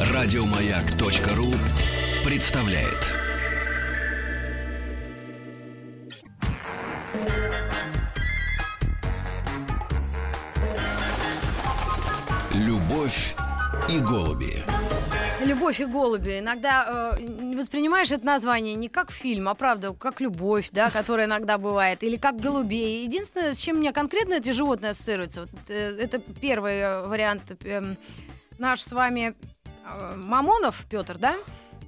Радиомаяк.ру представляет. Любовь и голуби. Любовь и голуби. Иногда э, воспринимаешь это название не как фильм, а правда, как любовь, да, которая иногда бывает, или как голубей. Единственное, с чем меня конкретно эти животные ассоциируются, вот, э, это первый э, вариант. Э, наш с вами э, Мамонов Петр, да?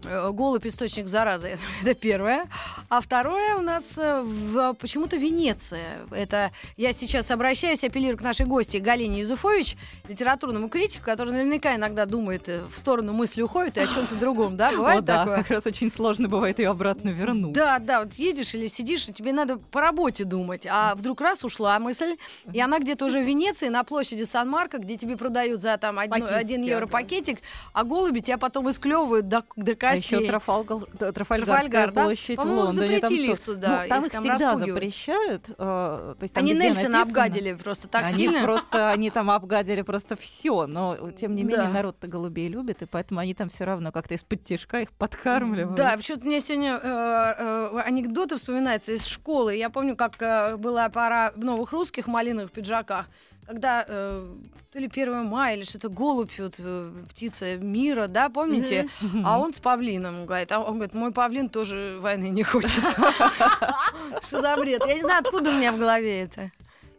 Э, голубь источник заразы, это первое. А второе у нас э, в, почему-то Венеция. Это я сейчас обращаюсь, апеллирую к нашей гости Галине Юзуфович, литературному критику, который наверняка иногда думает э, в сторону мысли уходит и о чем-то другом, да? Бывает О, да, такое? как раз очень сложно бывает ее обратно вернуть. Да, да, вот едешь или сидишь, и тебе надо по работе думать, а вдруг раз ушла мысль, и она где-то уже в Венеции, на площади Сан-Марко, где тебе продают за там один евро да. пакетик, а голуби тебя потом высклевывают до, до А еще да, Трафальгарская Трафальгар, да? площадь в По-моему, Лондоне. то- их туда, ну, там их их, там всегда распугивают. запрещают. э, то есть там Они Нельсона написано. обгадили просто так они сильно. просто, они там обгадили просто все, но тем не менее Да. народ-то голубей любит, и поэтому они там все равно как-то из-под тяжка их подкармливают. Да, почему-то мне сегодня э, э, анекдоты вспоминаются из школы. Я помню, как э, была пора в новых русских малиновых пиджаках, когда э, то ли 1 мая или что-то голубь, вот, э, птица мира, да, помните? А он с павлином говорит, а он говорит, мой павлин тоже войны не хочет. Что за бред? Я не знаю, откуда у меня в голове это.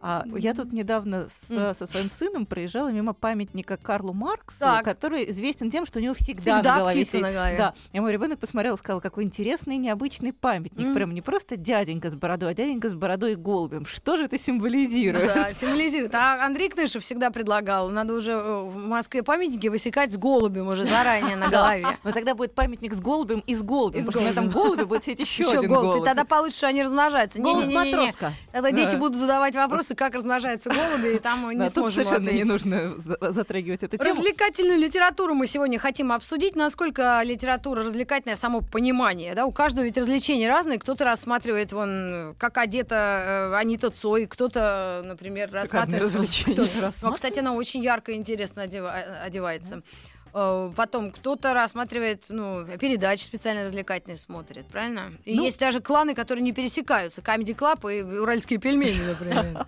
А я тут недавно с- со своим сыном проезжала мимо памятника Карлу Марксу, Так. который известен тем, что у него всегда, Всегда на голове птица на голове. Да. И мой ребенок посмотрел и сказал, какой интересный необычный памятник. М. Прям не просто дяденька с бородой, а дяденька с бородой и голубем. Что же это символизирует? Да, символизирует. А Андрей Кнышев всегда предлагал, надо уже э, в Москве памятники высекать с голубем уже заранее на голове. Но тогда будет памятник с голубем и с голубем, И потому что на этом голубе будет сидеть еще один голубь. И тогда получится, что они размножаются. Голубь Не-не-не-не. Матроска. Тогда Да. дети будут задавать вопросы, как размножаются голуби, и там Да, не тут сможем совершенно не ответить. нужно за- затрагивать эту тему. Развлекательную литературу мы сегодня хотим обсудить, насколько литература развлекательная в само понимание. Да? У каждого ведь развлечения разные. Кто-то рассматривает, вон, как одета э, Анита Цой, кто-то, например, рассматривает... Кто-то рас- Ну, кстати, она очень ярко и интересно одева- одевается. Э, Потом кто-то рассматривает, ну, передачи специально развлекательные смотрит, правильно? И Ну- есть даже кланы, которые не пересекаются. Comedy Club и уральские пельмени, например.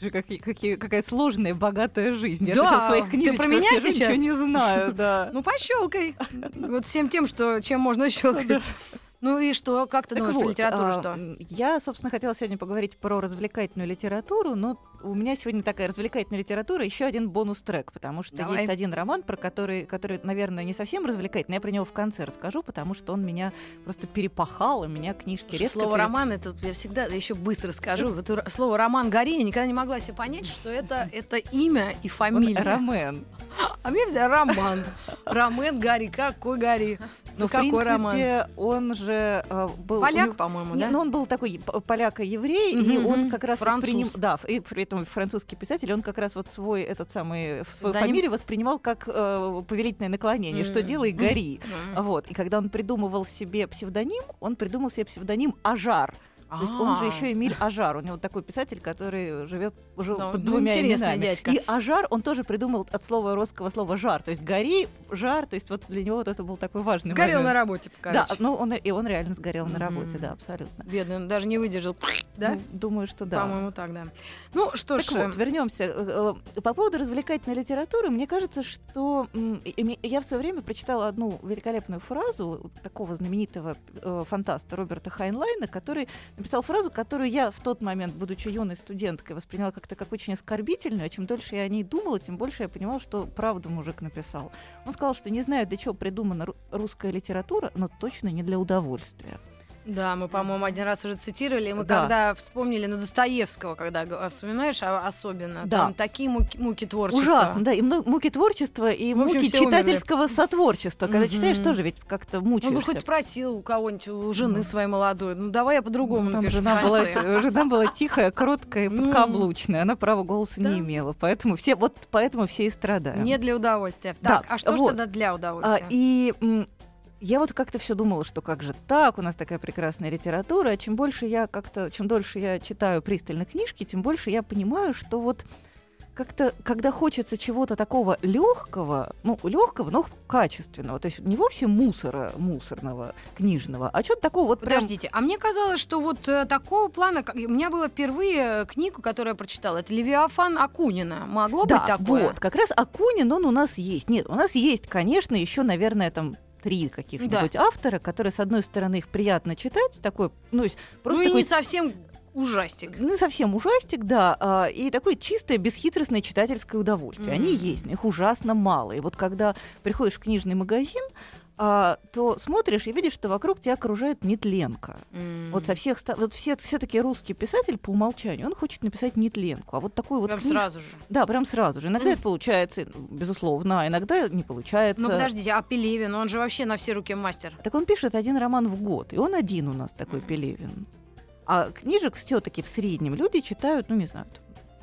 Какая сложная, богатая жизнь. Я в своих книжечках про меня сейчас? ничего не знаю, да. Ну, пощелкай. Вот всем тем, что чем можно щелкать. Ну и что? Как ты Так думаешь, про вот, литературу а, что? Я, собственно, хотела сегодня поговорить про развлекательную литературу, но у меня сегодня такая развлекательная литература, еще один бонус-трек, потому что Давай. есть один роман, про который, который, наверное, не совсем развлекательный, я про него в конце расскажу, потому что он меня просто перепахал, и меня книжки Слушай. Слово пере- роман, это я всегда еще быстро скажу. Вот слово роман Гори, я никогда не могла себе понять, что это, это имя и Он фамилия. ромен. А мне взял роман. Ромен Гарри, какой Гарри? Но, в какой роман? принципе, он же э, был... Поляк, него- по-моему, Не, да? Ну, он был такой поляк-еврей, и Мгм, он как раз Француз. воспринимал... Да, и при этом французский писатель, он как раз вот свой, этот самый, свою Псевдоним? фамилию воспринимал как э, повелительное наклонение, что М. делай, гори. М. Вот. И когда он придумывал себе псевдоним, он придумал себе псевдоним Ажар. То есть он же еще Эмиль Ажар. У него такой писатель, который живет жил Ну, под ну, двумя именами. дядька. И Ажар он тоже придумал от слова русского слова жар. То есть гори, жар. То есть вот для него вот это был такой важный Сгорел на работе, Да, короче. ну он и он реально сгорел на работе, да, абсолютно. Бедный, он даже не выдержал. Да? Ну, думаю, что да. По-моему, так, да. Ну, что ж, вот, вернемся. Э, э, По поводу развлекательной литературы, мне кажется, что я в свое время прочитала одну великолепную фразу такого знаменитого э, фантаста Роберта Хайнлайна, который написал фразу, которую я в тот момент, будучи юной студенткой, восприняла как-то как очень оскорбительную. А чем дольше я о ней думала, тем больше я понимала, что правду мужик написал. Он сказал, что не знаю, для чего придумана ру- русская литература, но точно не для удовольствия. Да, мы, по-моему, один раз уже цитировали. Мы Да. когда вспомнили, ну, Достоевского, когда г- вспоминаешь, а- особенно, Да. там такие муки, муки творчества. Ужасно, да, и муки творчества, и общем, муки все умерли. читательского сотворчества. Когда Мгм. читаешь, тоже ведь как-то Он бы мучаешься. хоть спросил у кого-нибудь, у жены Ну. своей молодой, ну, давай я по-другому Там напишу. жена была, конце». жена была тихая, короткая и Ну. подкаблучная. Она права голоса Да. не имела. Поэтому все, вот поэтому все и страдают. Не для удовольствия. Да, Так, а что ж вот. тогда для А, удовольствия? и м, я вот как-то все думала, что как же так, у нас такая прекрасная литература, а чем больше я как-то, чем дольше я читаю пристально книжки, тем больше я понимаю, что вот как-то, когда хочется чего-то такого легкого, ну, легкого, но качественного, то есть не вовсе мусора мусорного, книжного, а что-то такого вот прям... Подождите, а мне казалось, что вот э, такого плана, как... у меня была впервые э, книгу, которую я прочитала, это Левиафан Акунина. Могло да, быть такое? вот, как раз Акунин, он у нас есть. Нет, у нас есть, конечно, еще, наверное, там три каких-нибудь автора, которые, с одной стороны, их приятно читать, такой, ну, просто ну и такой не совсем ужастик. Ну, совсем ужастик, да. а, И такое чистое, бесхитростное читательское удовольствие. Они Мгм. есть, но их ужасно мало. И вот когда приходишь в книжный магазин, а, то смотришь и видишь, что вокруг тебя окружает нетленка. М. Вот со всех вот все все-таки русский писатель по умолчанию, он хочет написать нетленку, а вот такой вот Прям книж- сразу же. Да, прям сразу же. Иногда Мгм. это получается, безусловно, а иногда не получается. Ну подождите, а Пелевин, он же вообще на все руки мастер. Так он пишет один роман в год, и он один у нас такой Пелевин. А книжек все-таки в среднем люди читают, ну не знаю,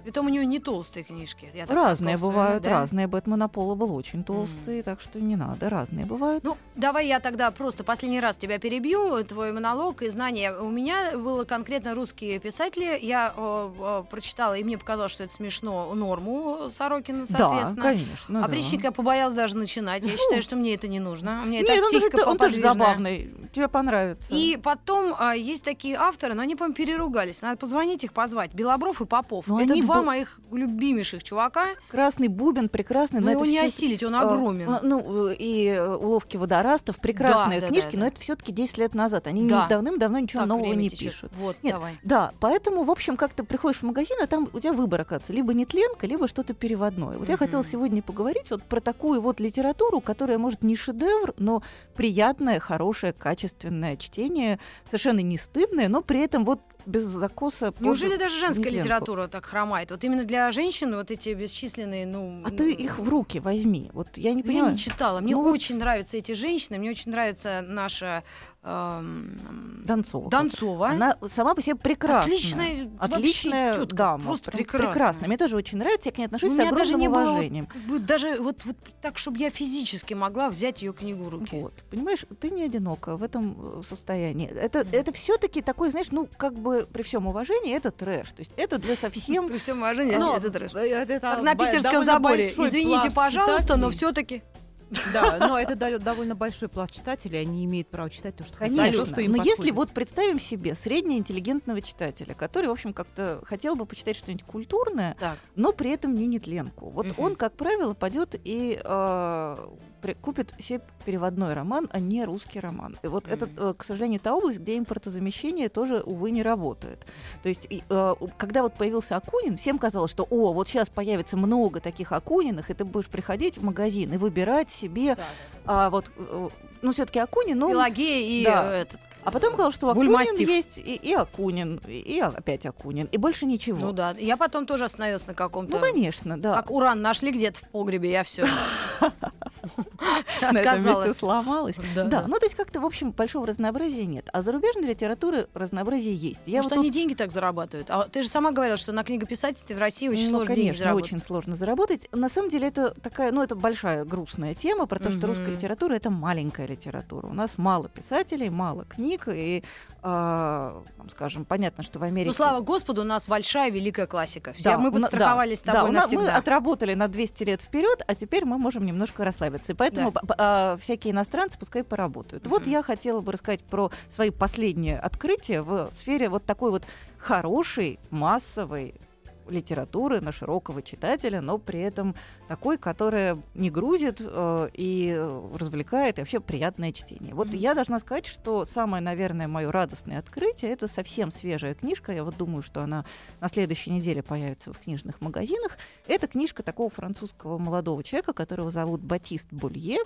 Притом у него не толстые книжки. я разные толстые, бывают, да? разные. Бэтмен Аполло был очень толстый, так что не надо, разные бывают. Ну, давай я тогда просто последний раз тебя перебью, твой монолог и знания. У меня было конкретно русские писатели. Я э, э, прочитала, и мне показалось, что это смешно, норму Сорокина, да, соответственно. конечно. а да. Я побоялась даже начинать. Я считаю, что мне это не нужно. Мне это Нет, он, это- он тоже забавный, тебе понравится. И потом а, есть такие авторы, но они, по-моему, переругались. Надо позвонить их, позвать. Белобров и Попов. Но это они два бу- моих любимейших чувака. Красный бубен прекрасный, Но но его не всё- осилить, он а, огромен. а, Ну, и уловки водорастов, прекрасные Да, книжки, да, но да. это все-таки 10 лет назад. Они Да. давным-давно ничего Так, нового не течет. пишут. Вот, Нет, давай. Да, поэтому, в общем, как ты приходишь в магазин, а там у тебя выбор, оказывается, либо нетленка, либо что-то переводное. Вот я Мгм. хотела сегодня поговорить вот про такую вот литературу, которая, может, не шедевр, но приятное, хорошее, качественное чтение, совершенно не стыдное, но при этом вот без закоса. под Неужели даже женская нетленку. литература так хромает? Вот именно для женщин вот эти бесчисленные, ну... А ты их в руки возьми. Вот я не Я понимаю. не читала. Мне Ну вот- очень нравятся эти женщины, мне очень нравится наша Донцова. Донцова. Она сама по себе прекрасная. Отличная, Отличная тётка, дама. просто прекрасная. прекрасная. Мне тоже очень нравится. Я к ней отношусь У с меня даже огромным не было уважением. вот даже вот, вот так, чтобы я физически могла взять ее книгу в руки. Вот. Понимаешь, ты не одинока в этом э, состоянии. Это, это все-таки такой, знаешь, ну, как бы при всем уважении, это трэш. То есть это для совсем При всем уважении, Но, это трэш. э, Как на питерском заборе. Извините, пожалуйста, но все-таки. Да, но это да- довольно большой пласт читателей, они имеют право читать то, что хотят, Конечно. то, что им Но если подходит. вот представим себе среднеинтеллигентного читателя, который, в общем, как-то хотел бы почитать что-нибудь культурное, Так. но при этом не нетленку. Вот Мгм. он, как правило, пойдет и э, купит себе переводной роман, а не русский роман. И вот это, Мгм. э, к сожалению, та область, где импортозамещение тоже, увы, не работает. То есть, и, э, когда вот появился Акунин, всем казалось, что, о, вот сейчас появится много таких Акуниных, и ты будешь приходить в магазин и выбирать себе, а вот, э, ну, все-таки Акунин, ну, Пелагея и да. э, этот. А потом сказал, что Акунин Бульмастив. есть и, и Акунин, и, и опять Акунин, и больше ничего. Ну да. Я потом тоже остановилась на каком-то. Ну, конечно, да. Как уран нашли где-то в погребе, я все. на этом месте Отказалась. сломалась. Да, Да, да. ну то есть как-то, в общем, большого разнообразия нет. А зарубежной литературы разнообразие есть. Я Может, вот они тут- деньги так зарабатывают? А ты же сама говорила, что на книгописательстве в России очень ну, сложно деньги конечно, очень сложно заработать. На самом деле это такая, ну это большая грустная тема про то, что русская литература это маленькая литература. У нас мало писателей, мало книг и, а, там, скажем, понятно, что в Америке. Ну, слава Господу, у нас большая великая классика. Все, Да, мы подстраховались с да, тобой да, нас- мы навсегда. отработали на 200 лет вперед, а теперь мы можем немножко расслабиться. И поэтому п- п- а, всякие иностранцы пускай поработают. Вот я хотела бы рассказать про свои последние открытия в сфере вот такой вот хорошей, массовой литературы на широкого читателя, но при этом такой, которая не грузит э, и развлекает, и вообще приятное чтение. Вот Мгм. я должна сказать, что самое, наверное, мое радостное открытие это совсем свежая книжка. Я вот думаю, что она на следующей неделе появится в книжных магазинах. Это книжка такого французского молодого человека, которого зовут Батист Булье.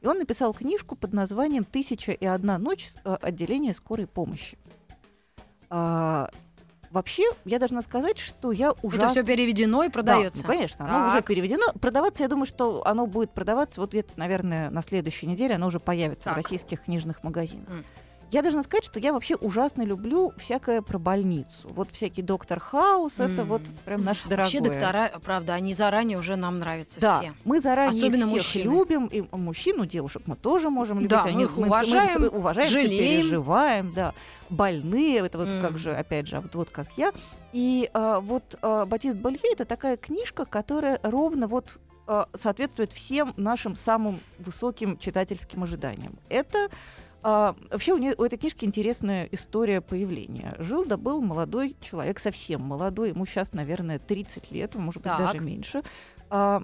И он написал книжку под названием «Тысяча и одна ночь. Отделение скорой помощи». Вообще, я должна сказать, что я ужасно... Это все переведено и Да, продается. ну, конечно, оно Так. уже переведено. Продаваться, я думаю, что оно будет продаваться вот где-то, наверное, на следующей неделе. Оно уже появится в Так. российских книжных магазинах. М. Я должна сказать, что я вообще ужасно люблю всякое про больницу. Вот всякий доктор Хаус, это М. вот прям наше дорогое. Вообще доктора, правда, они заранее уже нам нравятся Да, все. мы заранее Особенно всех мужчины. любим, и мужчин, и девушек мы тоже можем любить. Да, Они- мы их мы уважаем, уважаем, жалеем. переживаем, да. Больные, это вот М. как же, опять же, а вот, вот как я. И а, вот а, Батист Болье это такая книжка, которая ровно вот а, соответствует всем нашим самым высоким читательским ожиданиям. Это а, вообще у, нее, у этой книжки интересная история появления. Жил да был молодой человек, совсем молодой, ему сейчас, наверное, 30 лет, может быть, Так. даже меньше. А,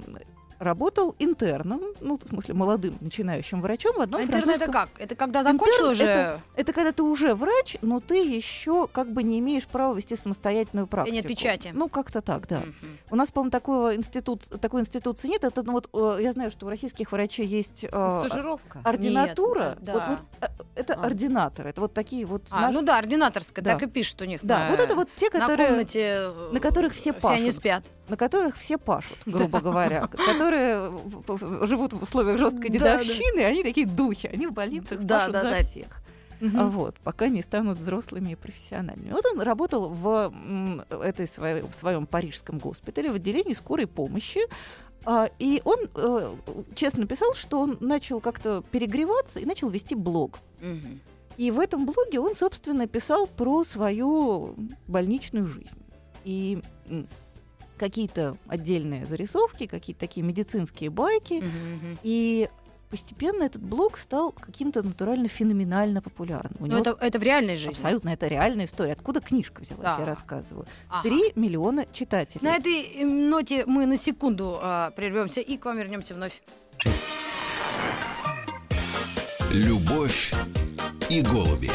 работал интерном, ну, в смысле, молодым начинающим врачом в одном А интерн это французском- как? Это когда закончил Интерн уже? это- Это когда ты уже врач, но ты еще как бы не имеешь права вести самостоятельную практику. нет печати. Ну, как-то так, да. Мгм. У нас, по-моему, такого институт, такой институции нет. Это, ну, вот, э, я знаю, что у российских врачей есть э, Стажировка. ординатура. Нет, да. Вот, вот, э, это А. ординаторы. Это вот такие вот... А, наши- ну да, ординаторская, Да. так и пишут у них. да, на- вот это вот те, на которые, комнате, э, на которых все все они пашут. спят. На которых все пашут, грубо говоря, которые живут в условиях жесткой дедовщины, они такие духи, они в больницах пашут за всех. А Вот, пока не станут взрослыми и профессиональными. Вот он работал в, этой своей, в своем парижском госпитале в отделении скорой помощи. А, И он э, честно писал, что он начал как-то перегреваться и начал вести блог. Мгм. И в этом блоге он, собственно, писал про свою больничную жизнь. И какие-то отдельные зарисовки, какие-то такие медицинские байки. Мгм, мгм. И постепенно этот блог стал каким-то натурально феноменально популярным. У Ну, него это, это в реальной жизни. Абсолютно, это реальная история. Откуда книжка взялась, Да. я рассказываю. Ага. Три миллиона читателей. На этой э, ноте мы на секунду а, прервемся и к вам вернемся вновь. Любовь и голуби.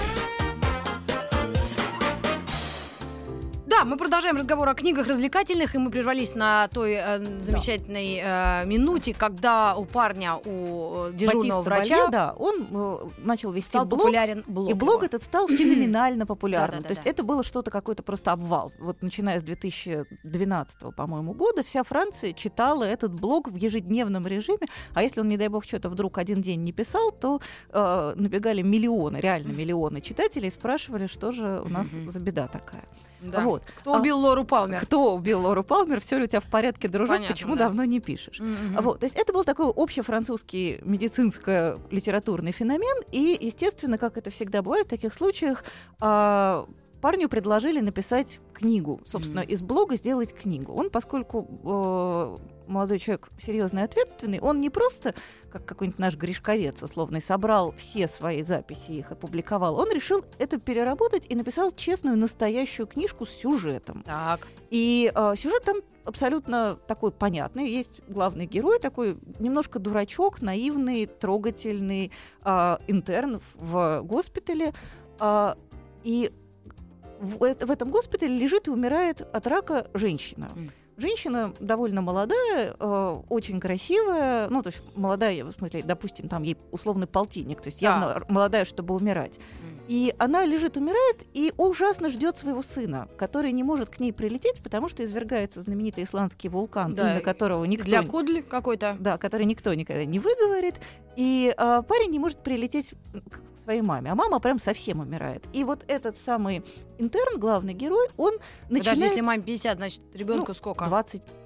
Да, мы продолжаем разговор о книгах развлекательных, и мы прервались на той э, замечательной э, минуте, когда у парня, у э, дежурного Батиста врача Валье, да, он э, начал вести стал блог. популярен блог. И блог его. этот стал феноменально популярным. Да-да-да-да. То есть это было что-то, какой-то просто обвал. Вот начиная с 2012, по-моему, года, вся Франция читала этот блог в ежедневном режиме. А если он, не дай бог, что-то вдруг один день не писал, то э, набегали миллионы, реально миллионы читателей и спрашивали, что же у нас за беда такая. Да. Вот. Кто А убил Лору Палмер? Кто убил Лору Палмер? Все ли у тебя в порядке, дружок? Понятно, Почему да. давно не пишешь? Мгм. Вот, то есть это был такой общефранцузский медицинско-литературный феномен, и, естественно, как это всегда бывает в таких случаях, а, парню предложили написать книгу, собственно, Мгм. из блога сделать книгу. Он, поскольку э, молодой человек серьезный и ответственный, он не просто, как какой-нибудь наш Гришковец условный, собрал все свои записи и их опубликовал, он решил это переработать и написал честную, настоящую книжку с сюжетом. Так. И э, сюжет там абсолютно такой понятный. Есть главный герой, такой немножко дурачок, наивный, трогательный э, интерн в госпитале. А, и в, в этом госпитале лежит и умирает от рака женщина. Мгм. Женщина довольно молодая, э, очень красивая, ну, то есть молодая, в смысле, допустим, там ей условный полтинник, то есть явно р- молодая, чтобы умирать. И она лежит, умирает, и ужасно ждет своего сына, который не может к ней прилететь, потому что извергается знаменитый исландский вулкан, Да, имя которого никто, Для Кудли какой-то. да, который никто никогда не выговорит. И а, парень не может прилететь к своей маме, а мама прям совсем умирает. И вот этот самый интерн, главный герой, он начинает если маме 50, значит, ребенку Ну, сколько?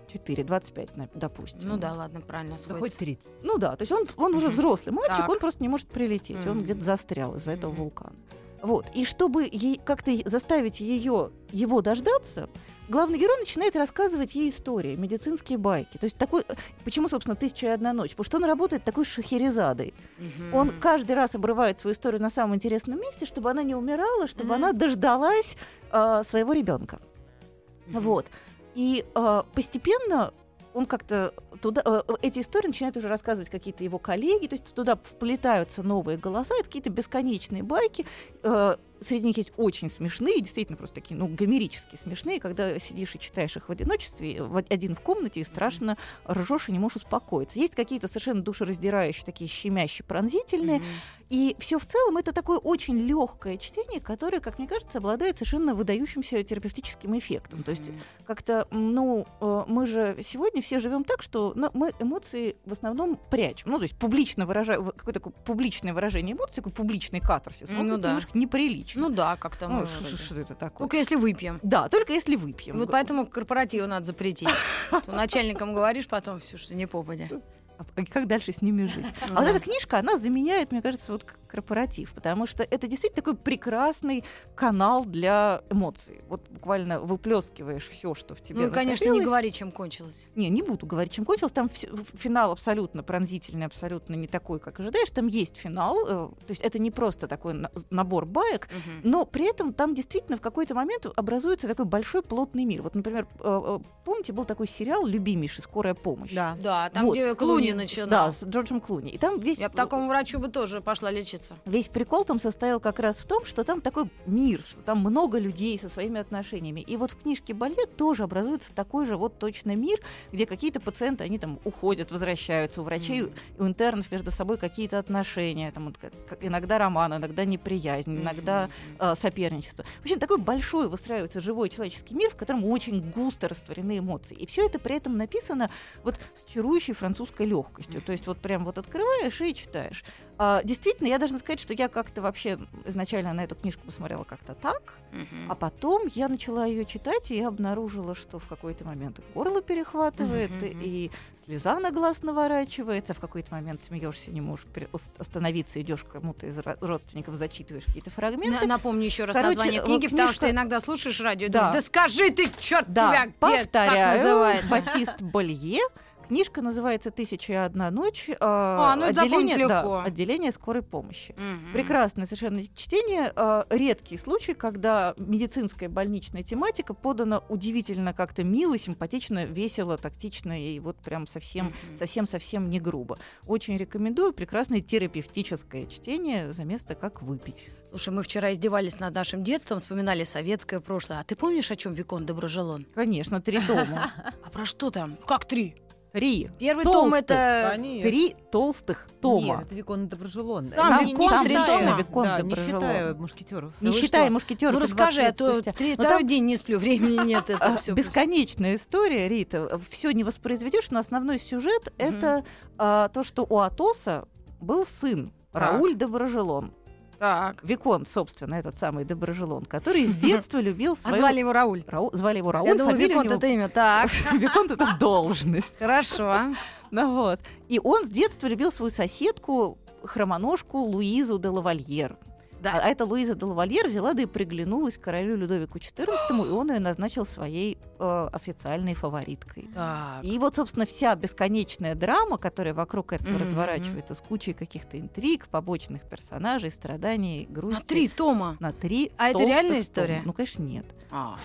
24, 25, на- допустим. Ну да, ладно, правильно. Да сходится. хоть 30. Ну да, то есть он, он уже взрослый мальчик, Так. он просто не может прилететь, он Мгм. где-то застрял из-за этого Мгм. вулкана. Вот. И чтобы ей, как-то заставить ее, его дождаться, главный герой начинает рассказывать ей истории, медицинские байки. То есть такой... э, Почему, собственно, «Тысяча и одна ночь»? Потому что он работает такой шахерезадой. Мгм. Он каждый раз обрывает свою историю на самом интересном месте, чтобы она не умирала, чтобы Мгм. она дождалась а, своего ребенка. Мгм. Вот. И а, постепенно он как-то туда, э, эти истории начинают уже рассказывать какие-то его коллеги, то есть туда вплетаются новые голоса, это какие-то бесконечные байки. Среди них есть очень смешные, действительно просто такие, ну, гомерически смешные, когда сидишь и читаешь их в одиночестве, в- один в комнате, и страшно ржешь и не можешь успокоиться. Есть какие-то совершенно душераздирающие, такие щемящие, пронзительные, Мгм. и все в целом это такое очень легкое чтение, которое, как мне кажется, обладает совершенно выдающимся терапевтическим эффектом. То есть как-то, ну, э, мы же сегодня все живем так, что на- мы эмоции в основном прячем. Ну, то есть публично выражаем, какое-то такое публичное выражение эмоций, такой публичный катарсис. Ну это да. немножко неприлично. Ну да, как-то Ну, мы что, это такое? Только если выпьем. Да, только если выпьем. Вот поэтому корпоративы надо запретить. Начальникам говоришь потом все, что не попадя. а как дальше с ними жить. А вот эта книжка, она заменяет, мне кажется, вот корпоратив, потому что это действительно такой прекрасный канал для эмоций. Вот буквально выплескиваешь все, что в тебе Ну и, конечно, не говори, чем кончилось. Не, не буду говорить, чем кончилось. Там фи- финал абсолютно пронзительный, абсолютно не такой, как ожидаешь. Там есть финал. э, То есть это не просто такой на- набор баек, но при этом там действительно в какой-то момент образуется такой большой плотный мир. Вот, например, э, э, помните, был такой сериал «Любимейший. Скорая помощь». Да. Да, там, Вот, где Клуни с- начинал. Да, с Джорджем Клуни. И там весь... Я бы такому врачу бы тоже пошла лечиться. Весь прикол там состоял как раз в том, что там такой мир, что там много людей со своими отношениями. И вот в книжке Балье тоже образуется такой же вот точно мир, где какие-то пациенты, они там уходят, возвращаются, у врачей, Мгм. у интернов между собой какие-то отношения, там вот как- иногда роман, иногда неприязнь, иногда э, соперничество. В общем, такой большой выстраивается живой человеческий мир, в котором очень густо растворены эмоции. И все это при этом написано вот с чарующей французской легкостью. То есть вот прям вот открываешь и читаешь. А, действительно, я должна сказать, что я как-то вообще изначально на эту книжку посмотрела как-то так, Мгм. а потом я начала ее читать, и я обнаружила, что в какой-то момент горло перехватывает, мгм. и слеза на глаз наворачивается, в какой-то момент смеешься, не можешь остановиться, идешь к кому-то из ро- родственников, зачитываешь какие-то фрагменты. На- Напомню еще раз Короче, название э, книги, потому что книжка- иногда слушаешь радио и Да. думаешь, да скажи ты, черт Да, тебя, где, как повторяю, называется? Батист Болье. Книжка называется «Тысяча и одна ночь». А, ну отделение, да, отделение скорой помощи. Мгм. Прекрасное совершенно чтение. э, редкий случай, когда медицинская больничная тематика подана удивительно как-то мило, симпатично, весело, тактично и вот прям совсем, Мгм. совсем-совсем не грубо. Очень рекомендую. Прекрасное терапевтическое чтение за место как выпить. Слушай, мы вчера издевались над нашим детством, вспоминали советское прошлое. А ты помнишь, о чем Викон Доброжелон? Конечно, три тома. А про что там? Как три? Три. Первый том Толстых. это... Конечно. Три толстых тома. Нет, это Викон Доброжелон. Сам Не- Викон не три считая- тома? Викон да, не считая мушкетеров. Не Да вы считая что? мушкетеров. Ну и 20 расскажи, а то три- второй там- день не сплю, времени нет. Это А, все. Бесконечная история, Рита. Все не воспроизведешь, но основной сюжет это а, то, что у Атоса был сын Так. Рауль Доброжелон. Так. Викон, собственно, этот самый Доброжелон, который с детства любил А свою... звали его Рауль. Рау- Звали его Рауль. Я думала, Виконт него- это имя. Так, Виконт это должность. хорошо. Ну вот. И он с детства любил свою соседку, хромоножку Луизу де Лавальер. Да. а эта Луиза де Лавальер взяла да и приглянулась королю Людовику XIV, и он ее назначил своей э, официальной фавориткой. Так. И вот, собственно, вся бесконечная драма, которая вокруг этого Мгм, разворачивается, с кучей каких-то интриг, побочных персонажей, страданий, грусти. На три тома. На три А это реальная тома. история? Ну, конечно, нет. А.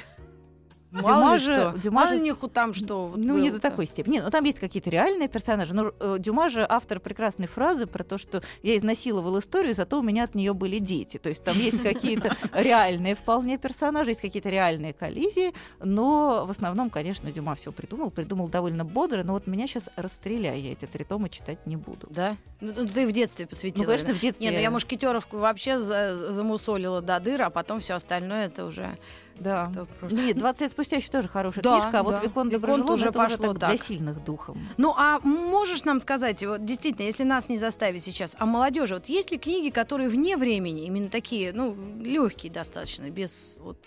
Дюма Мало ли же-. Дюма Мало же- них там что. ну, не до такой степени. Не, ну там есть какие-то реальные персонажи. Но э, Дюма же автор прекрасной фразы про то, что я изнасиловал историю, зато у меня от нее были дети. То есть там есть какие-то реальные вполне персонажи, есть какие-то реальные коллизии, но в основном, конечно, Дюма все придумал, придумал довольно бодро, но вот меня сейчас расстреляй, я эти три тома читать не буду. Да? Ну, ну, ты в детстве посвятила. Ну, конечно, в детстве. Не, ну я мушкетеровку вообще за- за- замусолила до дыр, а потом все остальное это уже. Да. это просто- Нет, 20 лет спустя еще тоже хорошая Да, книжка, а вот да. Викон Виконт Доброжелон уже это уже пошло так для так. сильных духом. Ну, а можешь нам сказать, вот действительно, если нас не заставить сейчас, а молодежи, вот есть ли книги, которые вне времени, именно такие, ну, легкие достаточно, без вот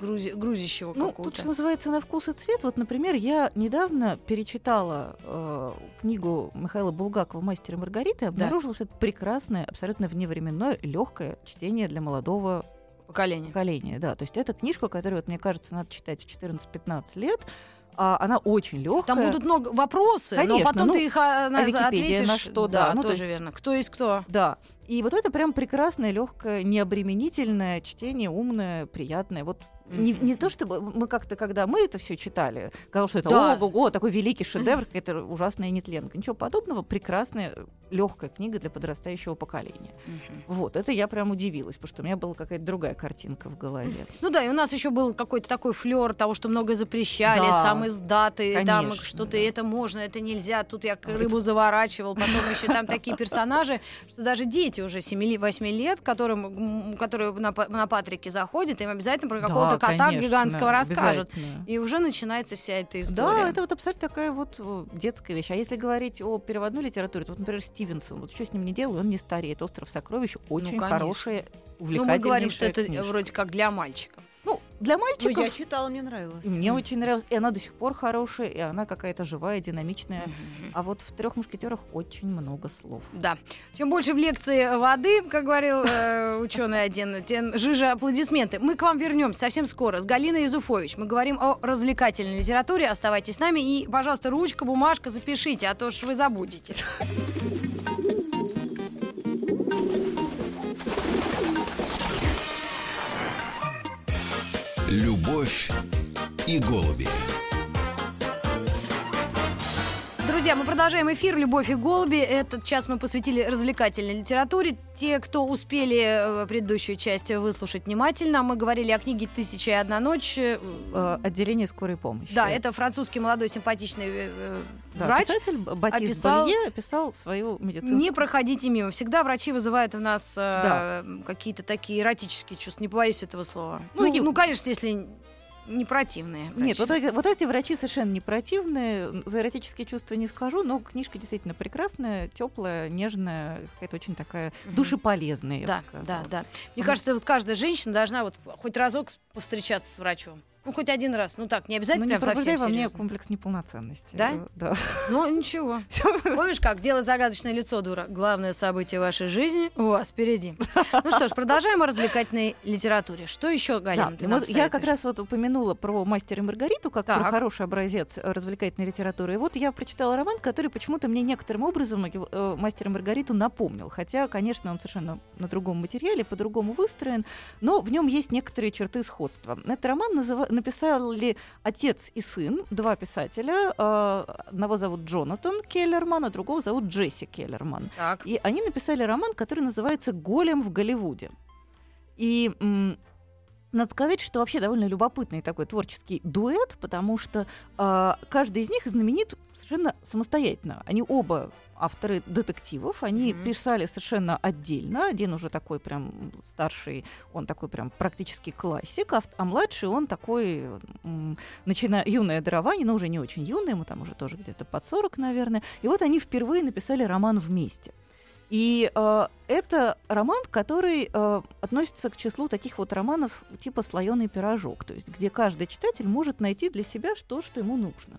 грузи- грузящего Ну, какого-то? тут, что называется, на вкус и цвет. Вот, например, я недавно перечитала э, книгу Михаила Булгакова «Мастер и Маргарита» и обнаружила, что это прекрасное, абсолютно вневременное, легкое чтение для молодого поколение. поколения. Да, то есть это книжка, которую, вот, мне кажется, надо читать в 14-15 лет. А она очень легкая. Там будут много вопросы, но Конечно, потом ну, ты их а, на- а Википедия ответишь. на что, да, да, ну, то тоже есть- верно. Кто есть кто. Да. И вот это прям прекрасное, легкое, необременительное чтение, умное, приятное. Вот не, не то чтобы мы как-то, когда мы это все читали, казалось, что это Да. ого-го, такой великий шедевр, какая-то ужасная нетленка. Ничего подобного. Прекрасная, легкая книга для подрастающего поколения. Вот, это я прям удивилась, потому что у меня была какая-то другая картинка в голове. Ну да, и у нас еще был какой-то такой флер того, что много запрещали, Да, сам издаты, там конечно, что-то да. это можно, это нельзя. Тут я А рыбу заворачивал, потом еще там такие персонажи, что даже дети уже 7-8 лет, которым, которые на, на Патрике заходят, им обязательно про какого-то Да, кота конечно, гигантского расскажут. И уже начинается вся эта Да, история. это вот абсолютно такая вот э, детская вещь. А если говорить о переводной литературе, то, вот, например, Стивенсон, вот что с ним не делаю, он не стареет. «Остров сокровищ» очень конечно. хорошая, ну, увлекательнейшая мы говорим, что это книжка. вроде как для мальчиков. Ну, для Ну, мальчиков я читала, мне нравилось. мне очень нравилась, и она до сих пор хорошая, и она какая-то живая, динамичная. Мгм. А вот в трех мушкетерах очень много слов. Да. Чем больше в лекции воды, как говорил ученый один, тем жиже аплодисменты. Мы к вам вернемся совсем скоро с Галиной Изуфович. Мы говорим о развлекательной литературе. Оставайтесь с нами и, пожалуйста, ручка, бумажка запишите, а то ж вы забудете. Любовь и голуби. Друзья, мы продолжаем эфир «Любовь и голуби». Этот час мы посвятили развлекательной литературе. Те, кто успели э, предыдущую часть выслушать внимательно, мы говорили о книге «Тысяча и одна ночь». Э, Отделение скорой помощи. Да, это французский молодой симпатичный э, Да, врач. Писатель Батист описал- Болье описал свою медицинскую... Не проходите мимо. Всегда врачи вызывают в нас Да. какие-то такие эротические чувства. Не побоюсь этого слова. Ну, Ну, и- ну, конечно, если не противные. Нет, врачи. вот эти, вот эти врачи совершенно не противные. За эротические чувства не скажу, но книжка действительно прекрасная, теплая, нежная, какая-то очень такая Мгм. душеполезная, я Да, да, да. Мне кажется, вот каждая женщина должна вот хоть разок повстречаться с врачом. Ну, хоть один раз. Ну так, не обязательно Ну, не прям совсем во мне комплекс неполноценности. Да? Э, Да. Ну, ничего. Помнишь как? Дело загадочное лицо, дура. Главное событие вашей жизни у вас впереди. Ну что ж, продолжаем о развлекательной литературе. Что еще, Галина, Да, ты ну нам вот я как раз вот упомянула про «Мастера и Маргариту» как Так. про хороший образец э, развлекательной литературы. И вот я прочитала роман, который почему-то мне некоторым образом э, «Мастера и Маргариту» напомнил. Хотя, конечно, он совершенно на другом материале, по-другому выстроен, но в нем есть некоторые черты сходства. Этот роман называ- написали отец и сын, два писателя. э, Одного зовут Джонатан Келлерман, а другого зовут Джесси Келлерман. Так. И они написали роман, который называется «Голем в Голливуде». И надо сказать, что вообще довольно любопытный такой творческий дуэт, потому что а, каждый из них знаменит совершенно самостоятельно. Они оба авторы детективов, они Мгм. писали совершенно отдельно. Один уже такой прям старший, он такой прям практически классик, а, а младший он такой, начиная юное дарование, но уже не очень юный, ему там уже тоже где-то под 40, наверное. И вот они впервые написали роман вместе. И э, это роман, который э, относится к числу таких вот романов типа слоеный пирожок, то есть где каждый читатель может найти для себя то, что ему нужно.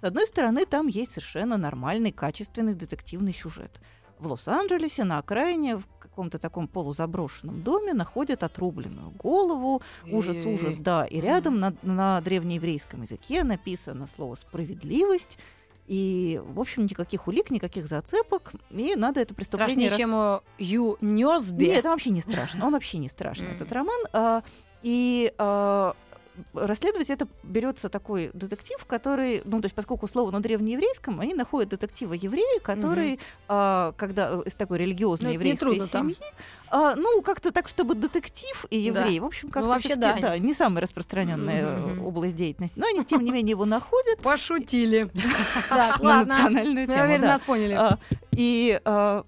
С одной стороны, там есть совершенно нормальный, качественный детективный сюжет. В Лос-Анджелесе на окраине в каком-то таком полузаброшенном доме находят отрубленную голову, ужас, ужас, да, и рядом на, на древнееврейском языке написано слово «справедливость», и, в общем, никаких улик, никаких зацепок, и надо это преступление... Страшнее, рас- чем у Ю Нёсби. Нет, это вообще не страшно. Он вообще не страшный, Мгм. этот роман. А, И а, расследовать это берется такой детектив, который, ну, то есть, поскольку слово на древнееврейском, они находят детектива еврея, который, а, когда э, из такой религиозной Ну, еврейской семьи, а, ну, как-то так, чтобы детектив и Да. еврей, в общем, как-то вообще всё-таки, да. да, не самая распространенная э, Мгм. область деятельности, но они, тем не менее, его находят Пошутили. На ладно. национальную тему. да. нас поняли. А, И а,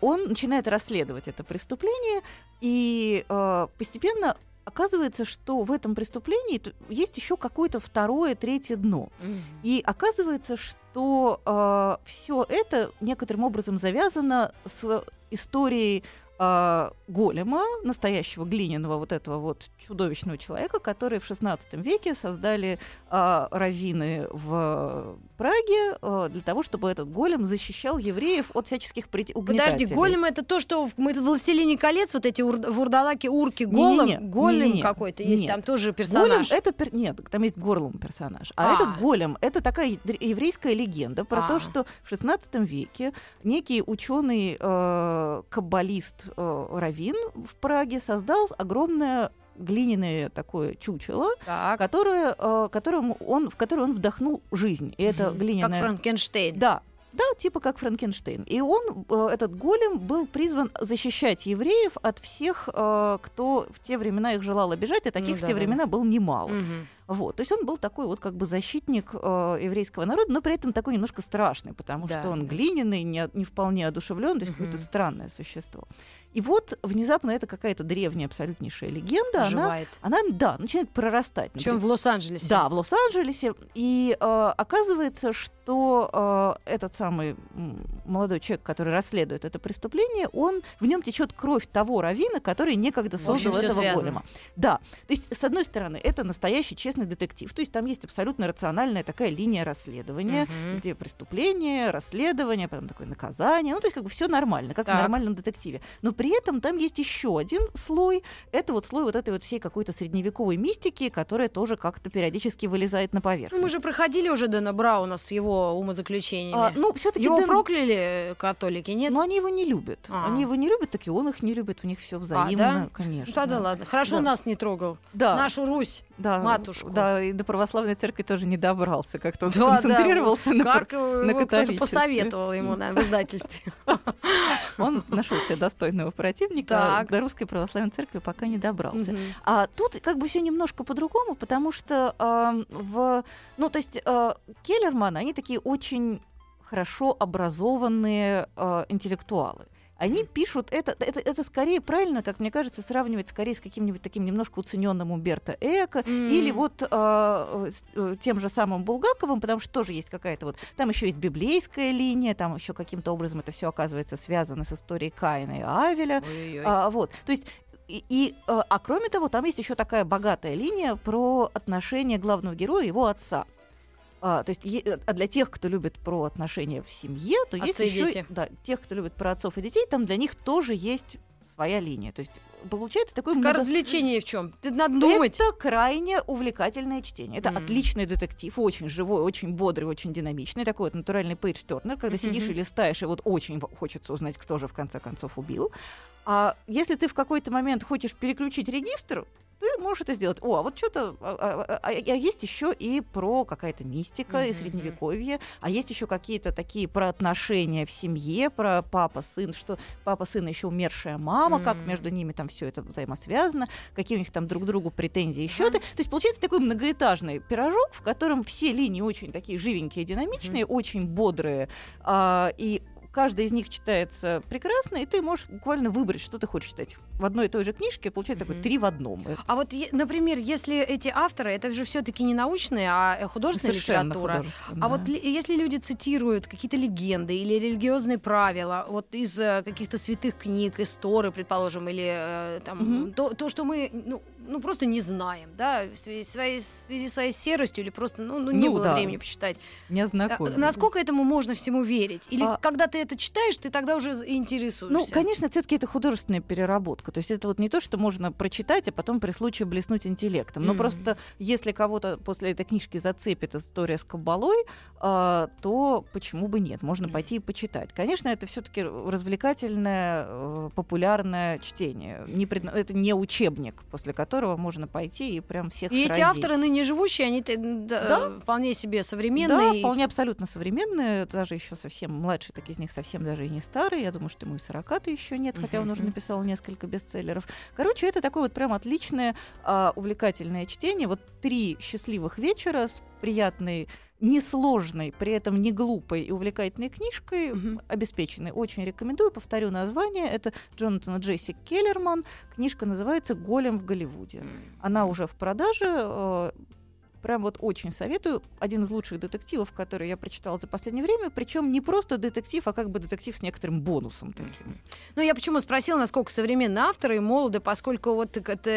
он начинает расследовать это преступление, и а, постепенно оказывается, что в этом преступлении есть еще какое-то второе, третье дно. Мгм. И оказывается, что все это некоторым образом завязано с историей а, голема, настоящего глиняного вот этого вот чудовищного человека, который в XVI веке создали а, раввины в Праге а, для того, чтобы этот голем защищал евреев от всяких прит- Подожди, угнетателей. голем это то, что в, мы это в «Властелине колец», вот эти ур- вурдалаки, урки, голем, Не-не-не, голем не-не-не, какой-то есть, нет. там тоже Голем персонаж. это пер- нет, там есть горлом персонаж, а, А. этот голем это такая еврейская легенда про А. то, что в XVI веке некий ученый э, каббалист э, Равин в Праге создал огромное глиняное такое чучело, Так, которое, э, которому он, в которое он вдохнул жизнь. И это глиняное... как Франкенштейн. Да, да, типа как Франкенштейн. И он, э, этот голем, был призван защищать евреев от всех, кто в те времена их желал обижать, и таких Ну в да, те да. времена было немало. Мгм. Вот. То есть он был такой вот как бы защитник э, еврейского народа, но при этом такой немножко страшный, потому Да, что он глиняный, не, не вполне одушевлен, то есть Мгм. какое-то странное существо. И вот внезапно это какая-то древняя абсолютнейшая легенда, она, Оживает. она, да, начинает прорастать. Причем в Лос-Анджелесе. Да, в Лос-Анджелесе. И э, оказывается, что э, этот самый молодой человек, который расследует это преступление, он в нем течет кровь того равина, который некогда В общем, создал всё этого связано. голема. Да. То есть, с одной стороны, это настоящий честный детектив. То есть там есть абсолютно рациональная такая линия расследования, Мгм. где преступление, расследование, потом такое наказание. Ну, то есть, как бы все нормально, как Так. в нормальном детективе. Но при этом там есть еще один слой. Это вот слой вот этой вот всей какой-то средневековой мистики, которая тоже как-то периодически вылезает на Ну, поверхность. мы же проходили уже Дэна Брауна с его умозаключениями. А, ну, все-таки его прокляли э, католики, нет? Но они его не любят. А. Они его не любят, так и он их не любит. У них все взаимно, да? конечно. Ну, тогда ладно. Хорошо, Да. нас не трогал. Да, Нашу Русь. Да, матушку. Да, и до православной церкви тоже не добрался. Как-то он Да, да. концентрировался на Как его кто-то католичестве. посоветовал ему на в издательстве. Он нашел себе достойного противника, Так. до русской православной церкви пока не добрался. Мгм. А тут как бы все немножко по-другому, потому что ам, в, ну то есть э, Келлерман, они такие очень хорошо образованные э, интеллектуалы. Они пишут это, это, это скорее правильно, как мне кажется, сравнивать скорее с каким-нибудь таким немножко уцененным Умберто Эко М. или вот э, э, тем же самым Булгаковым, потому что тоже есть какая-то вот, там еще есть библейская линия, там еще каким-то образом это все оказывается связано с историей Каина и Авеля. Ой-ой-ой. А, вот, то есть и, и, э, а кроме того, там есть еще такая богатая линия про отношения главного героя и его отца. А, то есть, е- а для тех, кто любит про отношения в семье, то есть Отцы и еще дети. да, тех, кто любит про отцов и детей, там для них тоже есть своя линия. То есть получается такой Так а много- развлечение в чем? Надо думать. это крайне увлекательное чтение. Это Мгм. отличный детектив, очень живой, очень бодрый, очень динамичный. Такой вот натуральный пейдж тернер, когда сидишь Мгм. и листаешь, и вот очень хочется узнать, кто же в конце концов убил. А если ты в какой-то момент хочешь переключить регистр, ты можешь это сделать. О, а вот что-то... А, а- а- а есть еще и про какая-то мистика и Мгм, средневековье, а есть еще какие-то такие про отношения в семье, про папа-сын, что папа-сын еще умершая мама, как М. между ними там все это взаимосвязано, какие у них там друг другу претензии и счеты. То есть получается такой многоэтажный пирожок, в котором все линии очень такие живенькие, динамичные, очень бодрые, а, и каждая из них читается прекрасно, и ты можешь буквально выбрать, что ты хочешь читать. В одной и той же книжке получается Мгм. такой три в одном. А вот, например, если эти авторы, это же все-таки не научная, а э, художественная совершенно литература. художественно. А вот ли- если люди цитируют какие-то легенды или религиозные правила, вот из э, каких-то святых книг, из Торы, предположим, или э, там Мгм. то, то, что мы ну, ну просто не знаем, да, в связи, своей, в связи с своей серостью или просто ну, ну, не Ну было да. времени почитать. не А, ознакомились. Насколько этому можно всему верить? Или А- когда ты это читаешь, ты тогда уже интересуешься? Ну, конечно, все-таки это художественная переработка. То есть это вот не то, что можно прочитать, а потом при случае блеснуть интеллектом. Но Мгм. просто если кого-то после этой книжки зацепит история с кабалой, а, то почему бы нет? Можно Мгм. пойти и почитать. Конечно, это все-таки развлекательное, э, популярное чтение. Не предна- Это не учебник, после которого можно пойти и прям всех И эти сразить. авторы ныне живущие, они да, Да. вполне себе Да, современные. и- вполне абсолютно современные, даже еще совсем младший, так из них совсем даже и не старый. Я думаю, что ему и 40 еще нет, хотя он уже написал несколько бестселлеров. Короче, это такое вот прям отличное, а, увлекательное чтение. Вот три счастливых вечера с приятной несложной, при этом не глупой и увлекательной книжкой, Мгм. обеспеченной. Очень рекомендую. Повторю название. Это Джонатана Джесси Келлерман. Книжка называется «Голем в Голливуде». Она уже в продаже. Э, Прям вот очень советую. Один из лучших детективов, который я прочитала за последнее время. Причем не просто детектив, а как бы детектив с некоторым бонусом таким. Ну, я почему спросила, насколько современные авторы и молоды, поскольку вот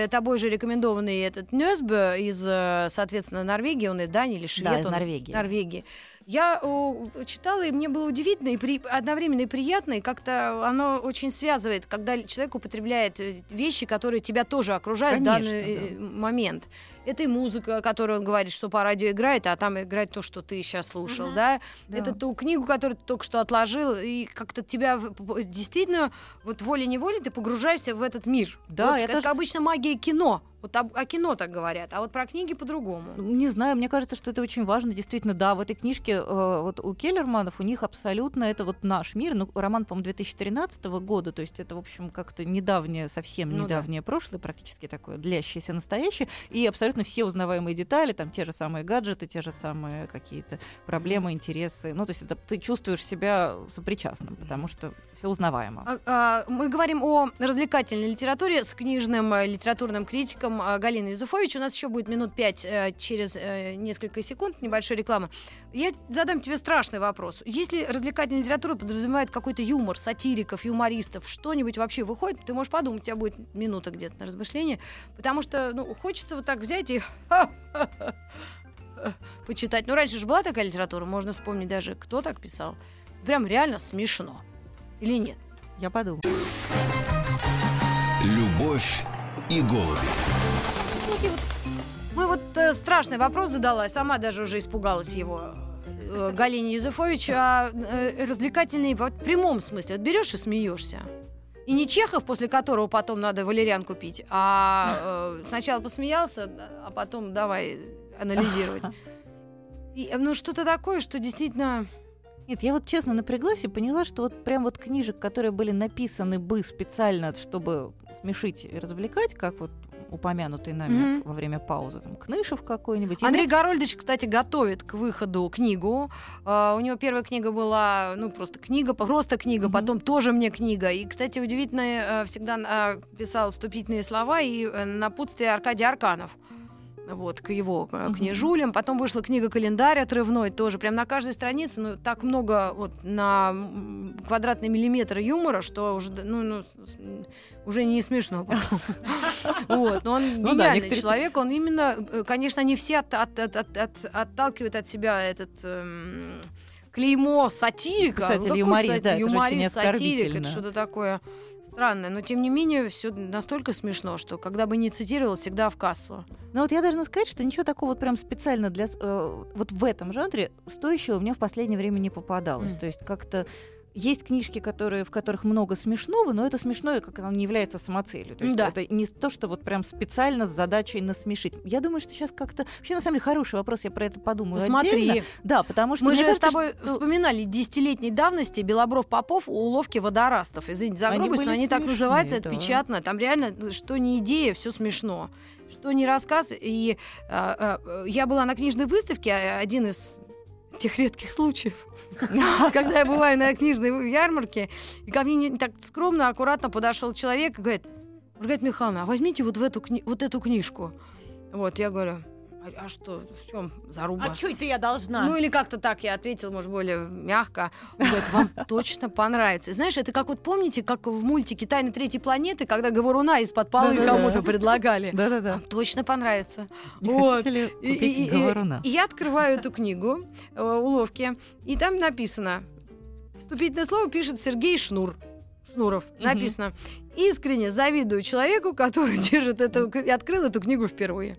тобой же рекомендованный этот Нёсбе из, э, соответственно, Норвегии, он и Дани или швед, Да, из он- Норвегии. Норвегии. Я о, читала, и мне было удивительно и при- одновременно и приятно, и как-то оно очень связывает, когда человек употребляет э, вещи, которые тебя тоже окружают в Конечно, данный э, момент. Это и музыка, которую он говорит, что по радио играет, а там играет то, что ты сейчас слушал, Мгм. да? Да. Это ту книгу, которую ты только что отложил, и как-то тебя действительно вот волей-неволей ты погружаешься в этот мир. Да, вот, я как тоже- обычно магия кино. Вот об- о кино так говорят, а вот про книги по-другому. Не знаю, мне кажется, что это очень важно. Действительно, да, в этой книжке э, вот у Келлерманов у них абсолютно это вот наш мир. Ну, роман, по-моему, 2013 года, то есть это, в общем, как-то недавнее, совсем Ну да. недавнее прошлое, практически такое длящееся настоящее. И абсолютно абсолютно все узнаваемые детали, там те же самые гаджеты, те же самые какие-то проблемы, интересы. Ну, то есть это, ты чувствуешь себя сопричастным, потому что все узнаваемо. А, а, мы говорим о развлекательной литературе с книжным э, литературным критиком э, Галиной Юзуфович. У нас еще будет минут пять э, через э, несколько секунд небольшой рекламы. Я задам тебе страшный вопрос. Если развлекательная литература подразумевает какой-то юмор, сатириков, юмористов, что-нибудь вообще выходит, ты можешь подумать, у тебя будет минута где-то на размышление, потому что ну, хочется вот так взять и почитать. Ну, раньше же была такая литература, можно вспомнить даже, кто так писал. Прям реально смешно. Или нет? Я подумаю. Любовь и голуби. Мы вот э, страшный вопрос задала, сама даже уже испугалась его. Э, Галине Юзефович, а э, развлекательный вот, в прямом смысле. Вот берешь и смеешься. И не Чехов, после которого потом надо валерьян купить, а э, сначала посмеялся, а потом давай анализировать. И, ну, что-то такое, что действительно... Нет, я вот честно напряглась и поняла, что вот прям вот книжек, которые были написаны бы специально, чтобы смешить и развлекать, как вот упомянутый нами Мгм. во время паузы, там, Кнышев какой-нибудь. Андрей Горольдович, кстати, готовит к выходу книгу. А, у него первая книга была, ну, просто книга, просто книга, Мгм. потом тоже мне книга. И, кстати, удивительно, э, всегда а, писал вступительные слова и э, напутствие Аркадий Арканов. Вот, к его Мгм. книжулям. Потом вышла книга-календарь отрывной тоже. Прям на каждой странице, ну, так много вот на квадратный миллиметр юмора, что уже, ну, ну, уже не смешно потом. Вот, но он Ну гениальный человек. Он именно, э, конечно, они все от- от- от- от- от- отталкивают от себя этот эм, клеймо сатирика. Писатель, Ну, да, юморист, сатирик, это что-то такое странное. Но тем не менее, все настолько смешно, что когда бы не цитировал, всегда в кассу. Но вот я должна сказать, что ничего такого вот прям специально для э, вот в этом жанре стоящего мне в последнее время не попадалось. М. То есть как-то есть книжки, которые, в которых много смешного, но это смешное, как оно не является самоцелью. То есть Да. это не то, что вот прям специально с задачей насмешить. Я думаю, что сейчас как-то... Вообще, на самом деле, хороший вопрос, я про это подумаю Ну, отдельно. смотри, Да, потому что мы же кажется, с тобой что- вспоминали десятилетней давности Белобров Попов уловки водорастов. Извините за Они грубость, но были они так смешные, называются, это да. печатно. Там реально, что не идея, все смешно. Что не рассказ. И а, а, я была на книжной выставке, а, один из тех редких случаев, когда я бываю на книжной ярмарке, и ко мне не- так скромно, аккуратно подошел человек и говорит, Маргарита Михайловна, а возьмите вот, в эту, вот эту книжку. Вот, я говорю, а, а что, в чем заруба? А что это я должна? Ну или как-то так я ответила, может, более мягко. Он говорит, вам точно понравится. И знаешь, это как вот помните, как в мультике «Тайны третьей планеты», когда говоруна из-под полы кому-то предлагали. Да-да-да. Вам точно понравится. Вот. И- купить и- и- говоруна? И я открываю эту книгу, э, уловки, и там написано, вступительное слово пишет Сергей Шнур. Шнуров. Написано, искренне завидую человеку, который держит эту, открыл эту книгу впервые.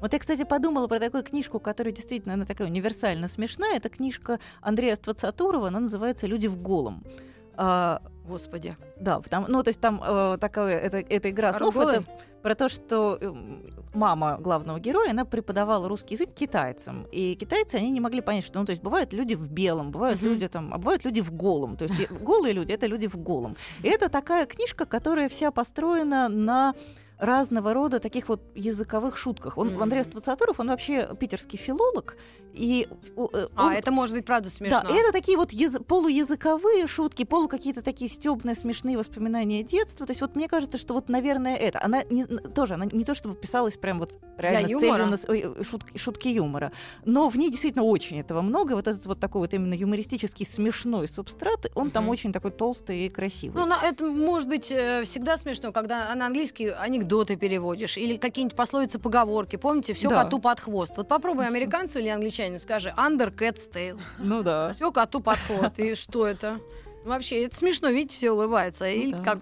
Вот я, кстати, подумала про такую книжку, которая действительно она такая универсально смешная. Это книжка Андрея Ствацатурова, она называется «Люди в голом». А, Господи. да, потому, ну, то есть там э, такая, это, это игра слов, Арголы? это про то, что эм, мама главного героя, она преподавала русский язык китайцам. И китайцы, они не могли понять, что, ну, то есть бывают люди в белом, бывают люди там, а бывают люди в голом. То есть голые люди — это люди в голом. И это такая книжка, которая вся построена на разного рода таких вот языковых шутках. Он, Мгм. Андрей Ствацатуров, он вообще питерский филолог, и э, А, он- это может быть правда смешно. да, это такие вот язы- полуязыковые шутки, полу какие-то такие стебные, смешные воспоминания детства. То есть вот мне кажется, что вот, наверное, это. Она не, тоже, она не то чтобы писалась прям вот реально с юмора. целью нас- ой, ой, шутки, шутки юмора, но в ней действительно очень этого много. Вот этот вот такой вот именно юмористический смешной субстрат, он там Мгм. очень такой толстый и красивый. Ну, на- это может быть э, всегда смешно, когда на английский анекдоты переводишь или какие-нибудь пословицы, поговорки. Помните, все Да. коту под хвост. Вот попробуй американцу или англичанину скажи under cat's tail. Ну да. Все коту под хвост. И что это? Вообще, это смешно, видите, все улыбаются. Или да. как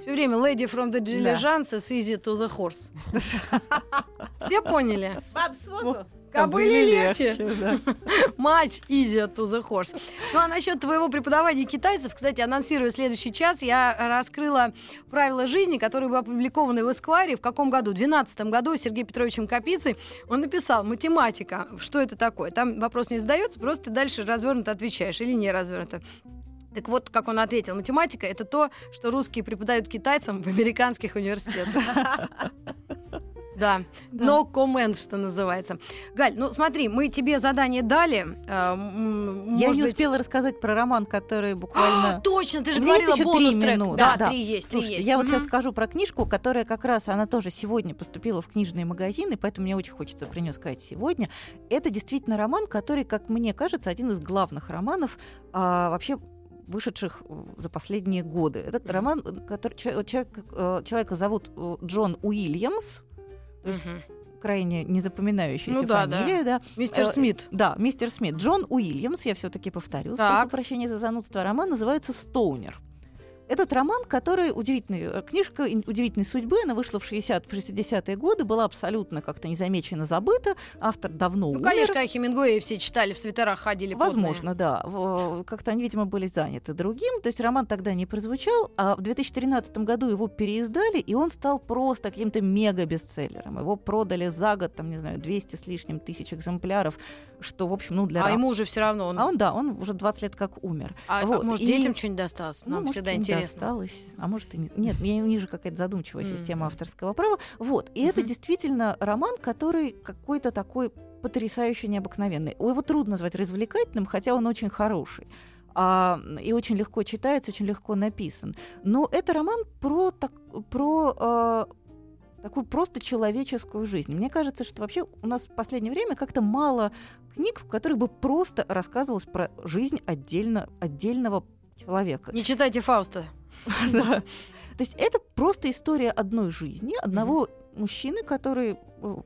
все время lady from the diligences easy to the horse. Все поняли? Баб с возу. Кобыле легче. да. Матч easy to the horse. Ну а насчет твоего преподавания китайцев, кстати, анонсируя следующий час, я раскрыла правила жизни, которые были опубликованы в Эскваре. В каком году? В 2012 году Сергеем Петровичем Капицей он написал «Математика». Что это такое? Там вопрос не задается, просто ты дальше развернуто отвечаешь или не развернуто. Так вот, как он ответил, математика — это то, что русские преподают китайцам в американских университетах. Да, Да. но коммент, что называется. Галь, ну смотри, мы тебе задание дали. э, Я не быть- успела рассказать про роман, который А, буквально... точно, ты же говорила еще три минуты. Да, Да, три есть, три есть. я вот сейчас скажу про книжку, которая как раз, она тоже сегодня поступила в книжные магазины, поэтому мне очень хочется про нее сказать сегодня. Это действительно роман, который, как мне кажется, один из главных романов а, вообще вышедших э, за последние годы. Это роман, который, чё- человек, э, человека зовут э, Джон Уильямс, то есть Мгм. крайне незапоминающаяся Ну да, да. фамилия, да. Мистер э, Смит. Да, мистер Смит. Джон Уильямс, я все-таки повторю. Прошу прощения за занудство. Роман называется «Стоунер». Этот роман, который удивительный, э, книжка удивительной судьбы, она вышла в 60 в 60-е годы, была абсолютно как-то незамечена, забыта. Автор давно Ну, умер. конечно, Хемингуэя все читали, в свитерах ходили потные. Возможно, да. В- Как-то они, видимо, были заняты другим. То есть роман тогда не прозвучал, а в 2013 году его переиздали, и он стал просто каким-то мега-бестселлером. Его продали за год, там, не знаю, 200 с лишним тысяч экземпляров, что, в общем, ну, для... А рам- ему уже все равно. Он... А он, да, он уже 20 лет как умер. А, а вот, может, и- детям что-нибудь досталось? Ну, Нам может, всегда что-нибудь Осталось, а может и не... Нет, я- у них же какая-то задумчивая система авторского права. Вот, и это действительно роман, который какой-то такой потрясающе необыкновенный. Его трудно назвать развлекательным, хотя он очень хороший. А, и очень легко читается, очень легко написан. Но это роман про, так, про а, такую просто человеческую жизнь. Мне кажется, что вообще у нас в последнее время как-то мало книг, в которых бы просто рассказывалось про жизнь отдельно, отдельного человека. Не читайте Фауста. Да. То есть это просто история одной жизни, одного мужчины, который, э,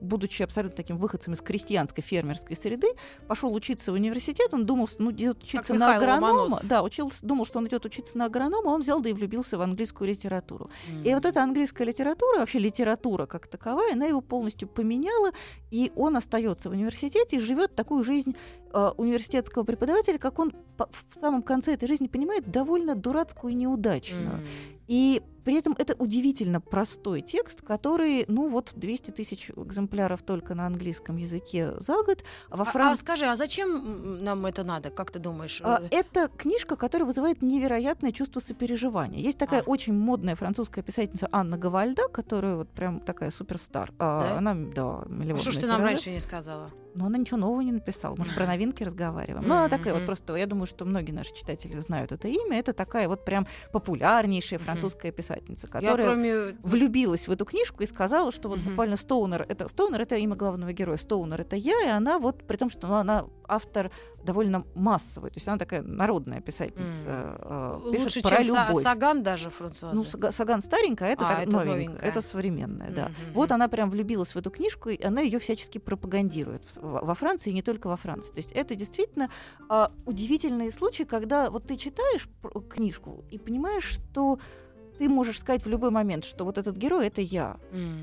будучи абсолютно таким выходцем из крестьянской фермерской среды, пошел учиться в университет, он думал, что ну, идет учиться на Михаил агронома. Ломоносов. Да, учился, думал, что он идет учиться на агронома, он взял да и влюбился в английскую литературу. И вот эта английская литература, вообще литература как таковая, она его полностью поменяла, и он остается в университете и живет такую жизнь э, университетского преподавателя, как он в самом конце этой жизни понимает, довольно дурацкую и неудачную. М. И при этом это удивительно простой текст, который, ну вот, 200 тысяч экземпляров только на английском языке за год. А во А- Фран- А, скажи, а зачем нам это надо? Как ты думаешь? а, Это книжка, которая вызывает невероятное чувство сопереживания. Есть такая А. очень модная французская писательница Анна Гавальда, которая вот прям такая суперстар. А, Да? Она, да, А миллионный что ж ты нам раньше не сказала? Но она ничего нового не написала. Мы же про новинки разговариваем. Ну, она такая вот просто, я думаю, что многие наши читатели знают это имя. Это такая вот прям популярнейшая французская писательница, Я которая кроме... влюбилась в эту книжку и сказала, что вот буквально Стоунер это Стоунер это имя главного героя, Стоунер это я, и она вот при том, что ну, она автор довольно массовый, то есть она такая народная писательница, э, пишет Лучше, про чем любовь. Саган даже французы. Ну, Сага- Саган старенькая, а это, А, так это новенькая, новенькая. это современная, да. Мгм. Вот она прям влюбилась в эту книжку, и она ее всячески пропагандирует в во Франции, и не только во Франции. То есть это действительно а, удивительные случаи, когда вот ты читаешь книжку и понимаешь, что ты можешь сказать в любой момент, что вот этот герой это я.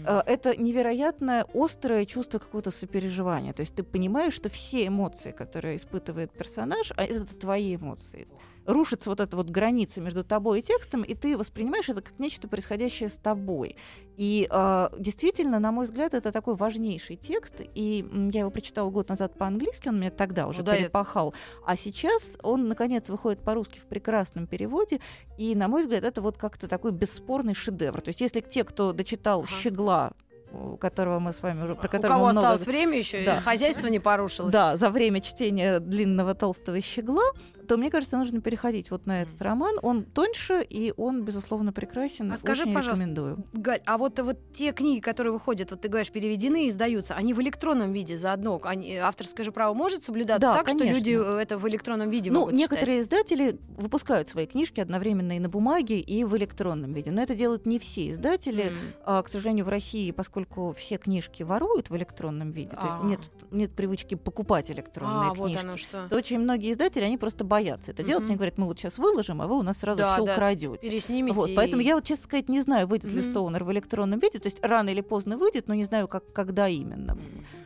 Э, Это невероятное острое чувство какого-то сопереживания. То есть ты понимаешь, что все эмоции, которые испытывает персонаж, а это твои эмоции. Рушится вот эта вот граница между тобой и текстом, и ты воспринимаешь это как нечто происходящее с тобой. И э, действительно, на мой взгляд, это такой важнейший текст. И я его прочитала год назад по-английски, он меня тогда уже Ну да, перепахал. А сейчас он, наконец, выходит по-русски в прекрасном переводе. И, на мой взгляд, это вот как-то такой бесспорный шедевр. То есть, если те, кто дочитал Ага. «Щегла», у которого мы с вами уже, про У которого кого мы много... осталось время еще, Да. хозяйство не порушилось. Да, за время чтения длинного толстого щегла, то мне кажется, нужно переходить вот на этот роман. Он тоньше и он, безусловно, прекрасен. А скажи, Очень пожалуйста, рекомендую. Галь, а вот, вот те книги, которые выходят, вот ты говоришь, переведены и издаются, они в электронном виде заодно. Они, авторское же право может соблюдаться Да, так, что конечно. люди э, это в электронном виде Ну, могут некоторые читать? издатели выпускают свои книжки одновременно и на бумаге, и в электронном виде. Но это делают не все издатели. М. А, к сожалению, в России, поскольку все книжки воруют в электронном виде, то есть А. нет, нет привычки покупать электронные А, вот книжки, оно что. то очень многие издатели, они просто боятся это делать. Они говорят, мы вот сейчас выложим, а вы у нас сразу Да, все да, украдете. Переснимите. Вот, и- поэтому я вот, честно сказать, не знаю, выйдет ли. Стоунер в электронном виде. То есть рано или поздно выйдет, но не знаю, как, когда именно.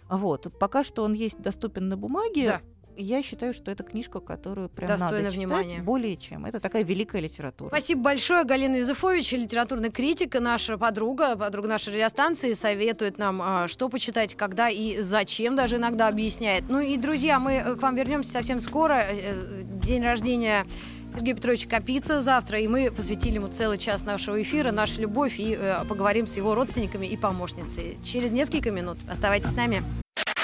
Вот. Пока что он есть доступен на бумаге. Да. Я считаю, что это книжка, которую прям Достойна надо читать внимания. более чем. Это такая великая литература. Спасибо большое. Галина Юзефович, литературный критик, наша подруга, подруга нашей радиостанции, советует нам, а, что почитать, когда и зачем даже иногда объясняет. Ну и, друзья, мы э, к вам вернемся совсем скоро. Э, День рождения Сергей Петрович Капица завтра, и мы посвятили ему целый час нашего эфира, наша любовь, и э, поговорим с его родственниками и помощницей. Через несколько минут. Оставайтесь с нами.